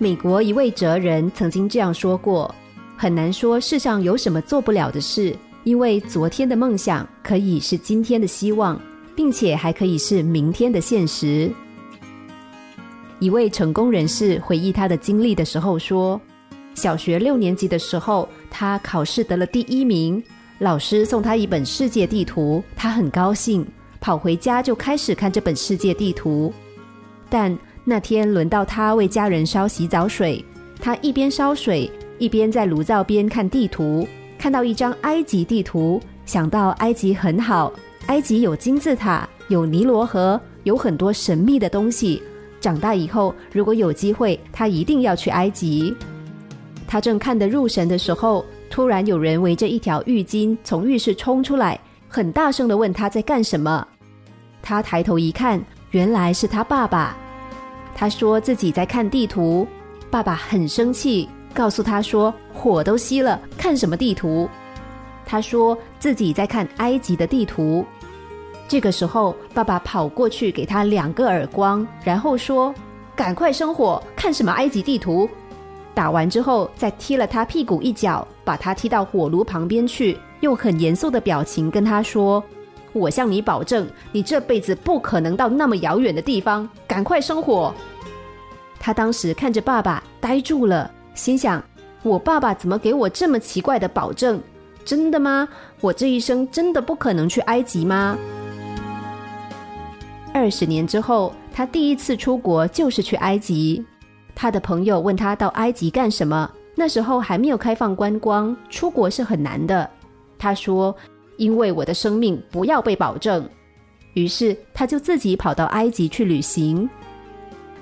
美国一位哲人曾经这样说过：“很难说世上有什么做不了的事，因为昨天的梦想可以是今天的希望，并且还可以是明天的现实。”一位成功人士回忆他的经历的时候说：“小学六年级的时候，他考试得了第一名，老师送他一本世界地图，他很高兴，跑回家就开始看这本世界地图。但那天轮到他为家人烧洗澡水，他一边烧水，一边在炉灶边看地图，看到一张埃及地图，想到埃及很好，埃及有金字塔，有尼罗河，有很多神秘的东西。”长大以后，如果有机会，他一定要去埃及。他正看得入神的时候，突然有人围着一条浴巾从浴室冲出来，很大声的问他在干什么。他抬头一看，原来是他爸爸。他说自己在看地图，爸爸很生气，告诉他说火都熄了，看什么地图？他说自己在看埃及的地图。这个时候，爸爸跑过去给他两个耳光，然后说：“赶快生火，看什么埃及地图？”打完之后，再踢了他屁股一脚，把他踢到火炉旁边去，用很严肃的表情跟他说：“我向你保证，你这辈子不可能到那么遥远的地方，赶快生火。”他当时看着爸爸呆住了，心想：“我爸爸怎么给我这么奇怪的保证？真的吗？我这一生真的不可能去埃及吗？”二十年之后，他第一次出国就是去埃及。他的朋友问他到埃及干什么？那时候还没有开放观光，出国是很难的。他说：“因为我的生命不要被保证。”于是他就自己跑到埃及去旅行。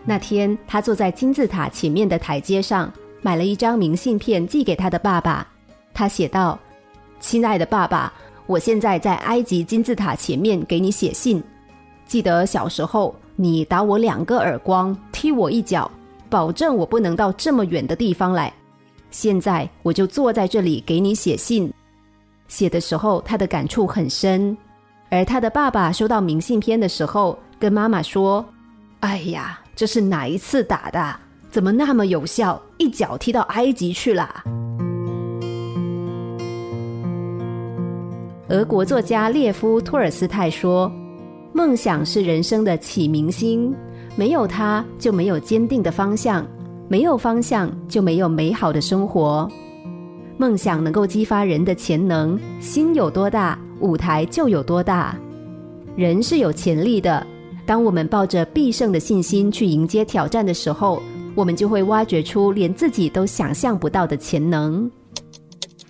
那天，他坐在金字塔前面的台阶上，买了一张明信片寄给他的爸爸。他写道：“亲爱的爸爸，我现在在埃及金字塔前面给你写信。”记得小时候，你打我两个耳光，踢我一脚，保证我不能到这么远的地方来。现在我就坐在这里给你写信。写的时候，他的感触很深。而他的爸爸收到明信片的时候，跟妈妈说：“哎呀，这是哪一次打的？怎么那么有效？一脚踢到埃及去了。”俄国作家列夫·托尔斯泰说。梦想是人生的启明星，没有它就没有坚定的方向，没有方向就没有美好的生活。梦想能够激发人的潜能，心有多大，舞台就有多大。人是有潜力的，当我们抱着必胜的信心去迎接挑战的时候，我们就会挖掘出连自己都想象不到的潜能。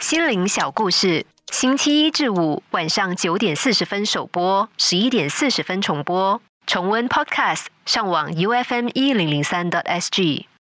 心灵小故事。星期一至五晚上九点四十分首播，十一点四十分重播。重温 Podcast，上网 U F M 一零零三 t S G。